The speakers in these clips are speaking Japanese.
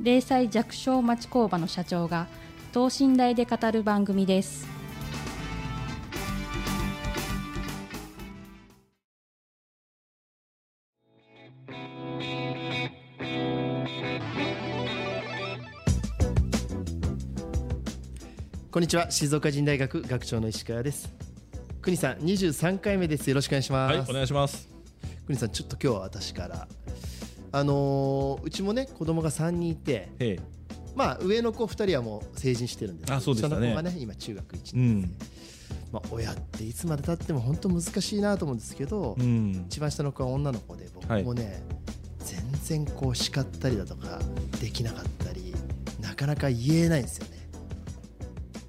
零細弱小町工場の社長が等身大で語る番組です。こんにちは。静岡人大学学長の石川です。国さん23回目です。よろしくお願いします、はい、お願いします。国さんちょっと今日は私からあのーうちもね子供が3人いてまあ上の子2人はもう成人してるんですあそうでしたね。下の子がね今中学1う年、ん、まあ、親っていつまでたっても本当難しいなと思うんですけど、うん、一番下の子は女の子で僕もね、全然こう叱ったりだとかできなかったりなかなか言えないんですよね。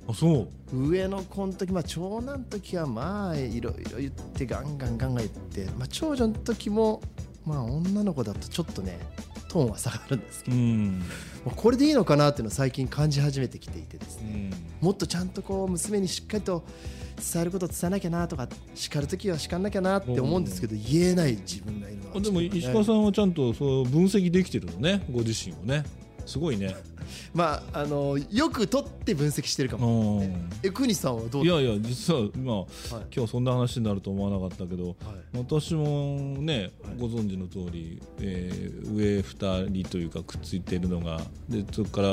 あ、そう、上の子の時、まあ、長男の時はまあいろいろ言ってガンガンガンガン言って、まあ、長女の時もまあ女の子だとちょっとねトーンは下がるんですけど、うん、まあこれでいいのかなっていうのを最近感じ始めてきていてですねうん、もっとちゃんとこう娘にしっかりと伝えることを伝えなきゃなとか叱る時は叱らなきゃなって思うんですけど言えない自分がいるのはあでも石川んさんはちゃんとそう分析できてるのね、ご自身をね。すごいね。まああのよく取って分析してるかも、うん。え国さんはどういやいや、実は、まあ、はい。今日そんな話になると思わなかったけど。はい。私もね、はい。ご存知の通り、えー上2人というかくっついているのがでそこから、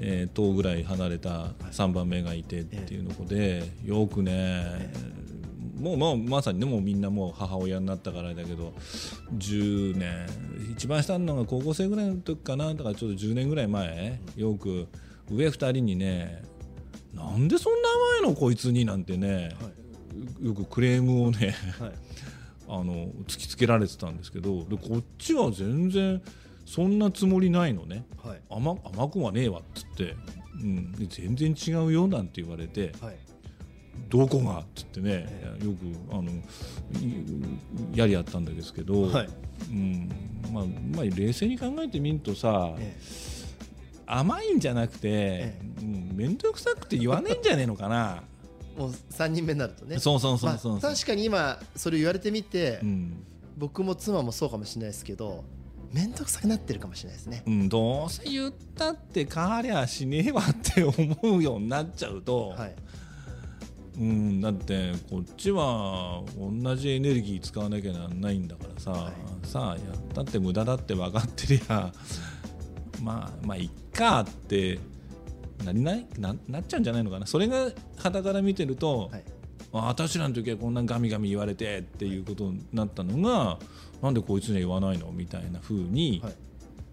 えー、10ぐらい離れた3番目がいてっていうので、よくね、もうまあまさにねもうみんなもう母親になったからだけど10年一番下のが高校生ぐらいの時かなだからちょっと10年ぐらい前よく上2人にねなんでそんな甘いのこいつになんてね、よくクレームをねはい。あの突きつけられてたんですけどでこっちは全然そんなつもりないのね。はい。甘甘くはねえわっつって、うん、で全然違うよなんて言われてはいどこが？っつってねよくあのいやりやったんですけど、はい。うんまあまあ、冷静に考えてみるとさ、え甘いんじゃなくてえ、うん、面倒くさくて言わねえんじゃねえのかな。えもう3人目になるとね。そうそうそうそう。まあ、確かに今それ言われてみて、うん。僕も妻もそうかもしれないですけど面倒くさくなってるかもしれないですね。うん、どうせ言ったって変わりゃしねえわって思うようになっちゃうと、はいうん、だってこっちは同じエネルギー使わなきゃならないんだからさ、はい。さあやったって無駄だって分かってりゃ まあまあいっかってなりない？ななっちゃうんじゃないのかな？それが傍から見てると、はい。あ私らの時はこんなガミガミ言われてっていうことになったのがなんでこいつには言わないの？みたいな風に、はい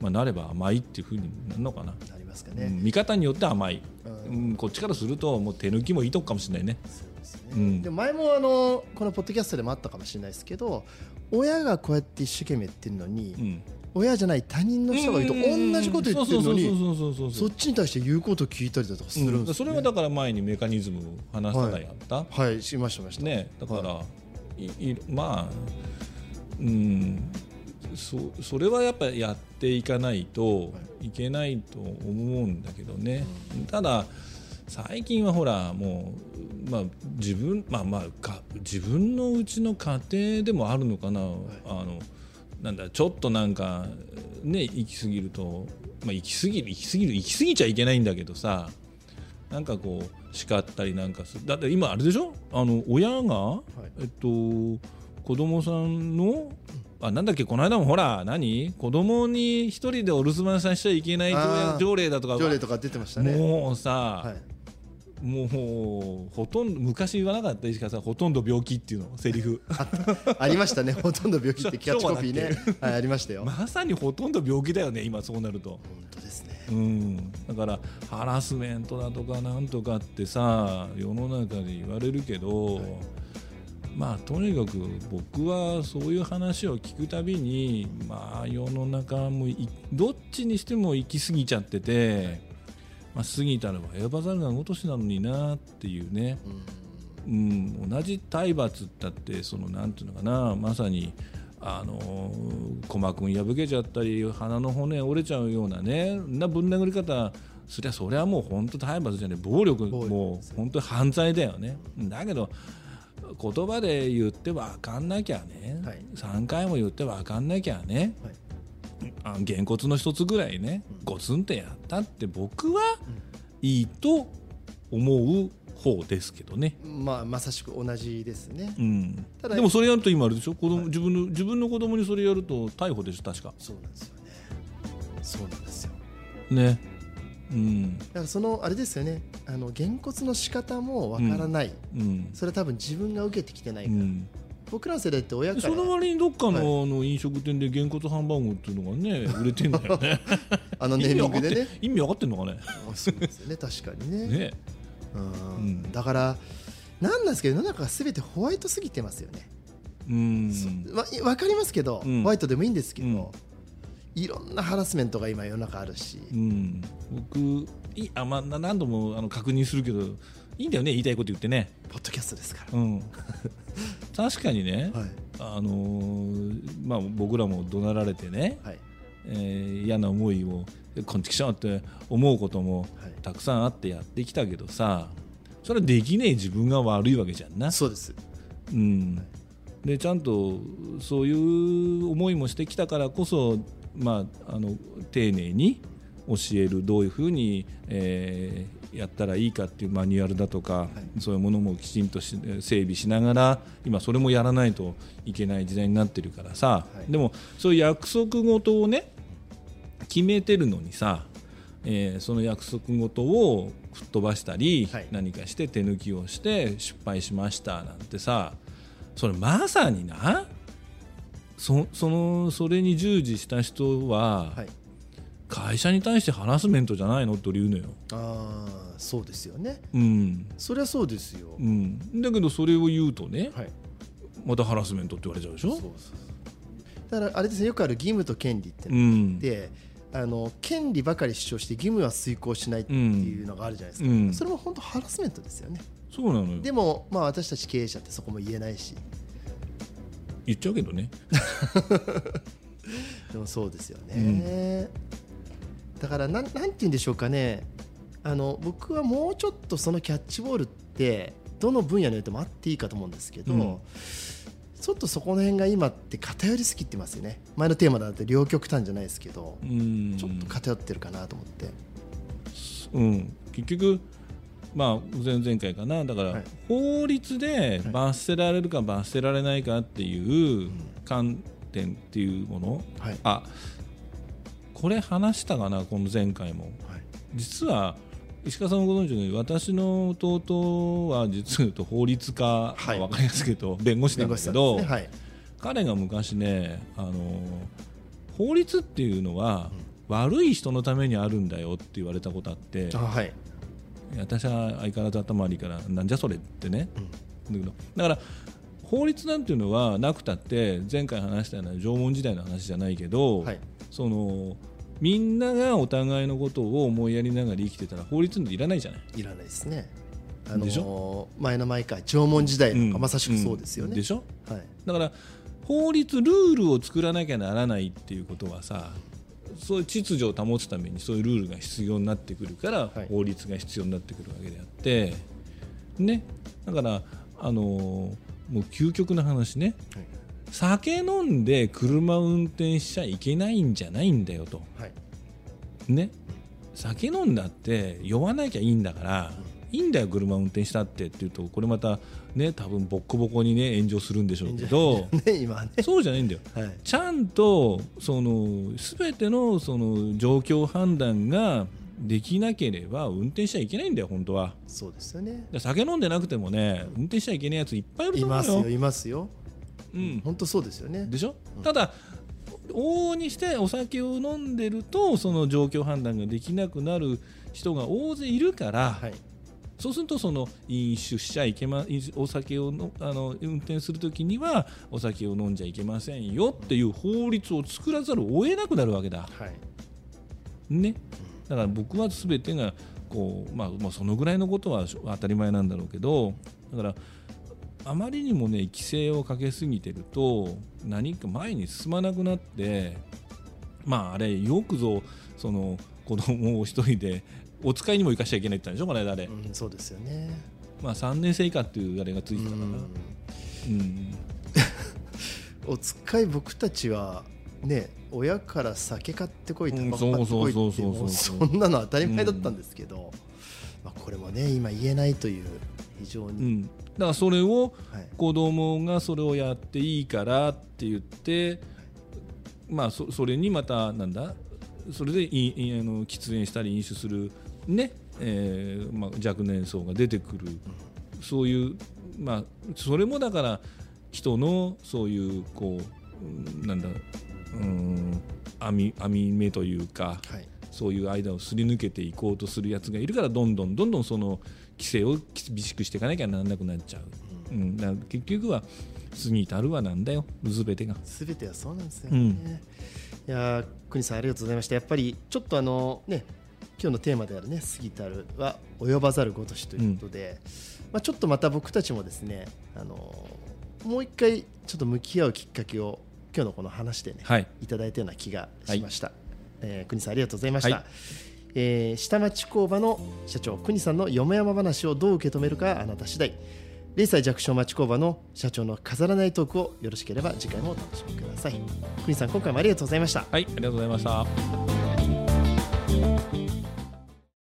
まあ、なれば甘いっていう風になるのかな、なりますかね、うん見方によっては甘い、ううんんこっちからするともう手抜きもいいとこかもしれないね。そうですね、うん。で前もあのこのポッドキャストでもあったかもしれないですけど親がこうやって一生懸命言ってるのに、うん。親じゃない他人の人が言うと同じこと言ってるのにそうそうそうそうそうそっちに対して言うことを聞いたりだとかするんうんですよ、ねそれはだから前にメカニズムを話したらやった、はい。しましたしました。ね。だから、いいまあうんそそれはやっぱりやっていかないとい。けないと思うんだけどね、ただ最近はほらもう、まあ、自分まあまあか自分のうちの家庭でもあるのかな、あのなんだちょっとなんかね行き過ぎると、まあ、行き過ぎる行き過ぎる行き過ぎちゃいけないんだけどさなんかこう叱ったりなんかする。だって今あれでしょ？あの親が、えっと子供さんのあなんだっけこの間もほら何？子供に一人でお留守番させちゃいけない条例だとか条例とか出てましたね。もうさ、はい。もうほとんど昔言わなかった石川さんほとんど病気っていうのセリフ。ありましたね。ほとんど病気ってキャッチコピーね。はいありましたよ、まさにほとんど病気だよね今そうなると。本当ですね。うん、だからハラスメントだとかなんとかってさ世の中で言われるけど、まあとにかく僕はそういう話を聞くたびにまあ世の中もいどっちにしても行き過ぎちゃってて、まあ、過ぎたらばエバザルがごとしなのになっていうね、うん、同じ体罰ったってそのなんていうのかなまさにあの鼓膜破けちゃったり鼻の骨折れちゃうようなねなぶん殴り方そりゃそれはもう本当体罰じゃない。暴力暴力もう本当に犯罪だよね。だけど言葉で言って分かんなきゃね、はい。3回も言って分かんなきゃね、はい。あげんこつの一つぐらいね、ゴツンってやったって僕はいいと思う方ですけどね。まあまさしく同じですね。うん、ただでもそれやると今あれでしょ？子供、はい。自分の自分の子供にそれやると逮捕でしょ確か？そうなんですよね。そうなんですよ。ね。うん。だからそのあれですよねあのげんこつの仕方もわからない、うん。それは多分自分が受けてきてないから、うん。僕らの世代って親から。その割にどっかの,、はあの飲食店でげんこつハンバーグっていうのがね 売れてんだよね。あのネーミングでね。意味わかってんのかね。あそうですよね。確かにね。ね。うん。うん。だからなんなんですけど世の中が全てホワイトすぎてますよね、うん。わ分かりますけど、うん。ホワイトでもいいんですけど、うん。いろんなハラスメントが今世の中あるし、うん、僕いあ、まあ、な何度もあの確認するけどいいんだよね言いたいこと言ってね、ポッドキャストですから、うん、確かにね、はい。あのーまあ、僕らも怒鳴られてね、はい。えー嫌な思いをこんちきしょうって思うこともはい。たくさんあってやってきたけどさそれはできねえ自分が悪いわけじゃんな、そうです。うん、でちゃんとそういう思いもしてきたからこそ、まあ、あの丁寧に教えるどういうふうに、えーやったらいいかっていうマニュアルだとか、そういうものもきちんとし整備しながら今それもやらないといけない時代になってるからさ、はい。でもそういう約束事をね決めてるのにさ、えーその約束事を吹っ飛ばしたり、はい。何かして手抜きをして失敗しましたなんてさそれまさになそそのそれに従事した人は、はい会社に対してハラスメントじゃないの？って言うのよ。ああそうですよね。うん。そりゃそうですよ、うん、だけどそれを言うとねはい。またハラスメントって言われちゃうでしょ？そうそうだからあれですねよくある義務と権利ってうのん。で、あの権利ばかり主張して義務は遂行しないっていうのがあるじゃないですか、うん。それも本当ハラスメントですよね。そうなのよ。でも、まあ、私たち経営者ってそこも言えないし。言っちゃうけどね。でもそうですよね、だからなんなんて言うんでしょうかね。あの僕はもうちょっとそのキャッチボールってどの分野においてもあっていいかと思うんですけど、うん。ちょっとそこの辺が今って偏りすぎてますよね。前のテーマだって両極端じゃないですけど、うん。ちょっと偏ってるかなと思って。うん、結局、まあ、前々回かな。だから、はい。法律で罰せられるか罰せられないかっていう観点っていうもの、はい。あこれ話したかなこの前回も。はい。実は石川さんもご存知のように私の弟は実は言うと法律家、はい。わかりやすく言うと弁護士なんだけど、弁護士さんですね。彼が昔ねあの法律っていうのは、悪い人のためにあるんだよって言われたことあって私は相変わらず頭悪いからなんじゃそれってね、だけどだから法律なんていうのはなくたって前回話したような縄文時代の話じゃないけど、はい。そのみんながお互いのことを思いやりながら生きてたら法律なんていらないじゃない。いらないですね。あでしの前の前回縄文時代なんかまさしくそうですよね、んでしょ？はい。だから法律ルールを作らなきゃならないっていうことはさそういう秩序を保つためにそういうルールが必要になってくるから、はい。法律が必要になってくるわけであってね。だからあのもう究極の話ね。はい酒飲んで車を運転しちゃいけないんじゃないんだよと。はい。ね。酒飲んだって酔わなきゃいいんだから、いいんだよ車運転したってっていうとこれまたね多分ボッコボコにね炎上するんでしょうけどねね。そうじゃないんだよ。はい。ちゃんとその全てのその状況判断ができなければ運転しちゃいけないんだよ本当は。そうですよね。で酒飲んでなくてもね運転しちゃいけないやついっぱいいると思うよ。いますよいますようん、本当そうですよね。でしょ、ただ往々にしてお酒を飲んでるとその状況判断ができなくなる人が大勢いるから、はい。そうするとその飲酒しちゃいけまお酒をのあの運転するときにはお酒を飲んじゃいけませんよっていう法律を作らざるを得なくなるわけだ。はい。ね、だから僕は全てがこう、まあ、まあそのぐらいのことは当たり前なんだろうけどだからあまりにもね規制をかけすぎてると何か前に進まなくなってまああれよくぞその子供を一人でお使いにも行かしちゃいけないって言ったんでしょこの間あれ、うん、そうですよね。まあ、3年生以下っていうあれがついてたかな、うん。うん。お使い僕たちはね親から酒買ってこいタうんそうそうそうそうそんなの当たり前だったんですけど、まあ、これもね今言えないという非常うに、ん、だからそれをはい。子供がそれをやっていいからって言って、まあ、そそれにまたなんだそれでいいあの喫煙したり飲酒する、ねえーまあ、若年層が出てくる、そういう、まあ、それもだから人のそういうこううんなんだうん網網目というかはいそういう間をすり抜けていこうとするやつがいるからどんどんどんどんその規制を厳しくしていかなきゃならなくなっちゃう。うん、だから結局は過ぎたるはなんだよ。全てが。すべてはそうなんですよね、いやー国さんありがとうございました。やっぱりちょっとあのね今日のテーマであるね過ぎたるは及ばざるごとしということで、まあ、ちょっとまた僕たちもですねあのもう一回ちょっと向き合うきっかけを今日のこの話でね、はい。いただいたような気がしました、えー国さんありがとうございました、はい。えー下町工場の社長国さんのよもやま話をどう受け止めるかあなた次第。0歳弱小町工場の社長の飾らないトークをよろしければ次回もお楽しみください。国さん今回もありがとうございました。はい、ありがとうございました。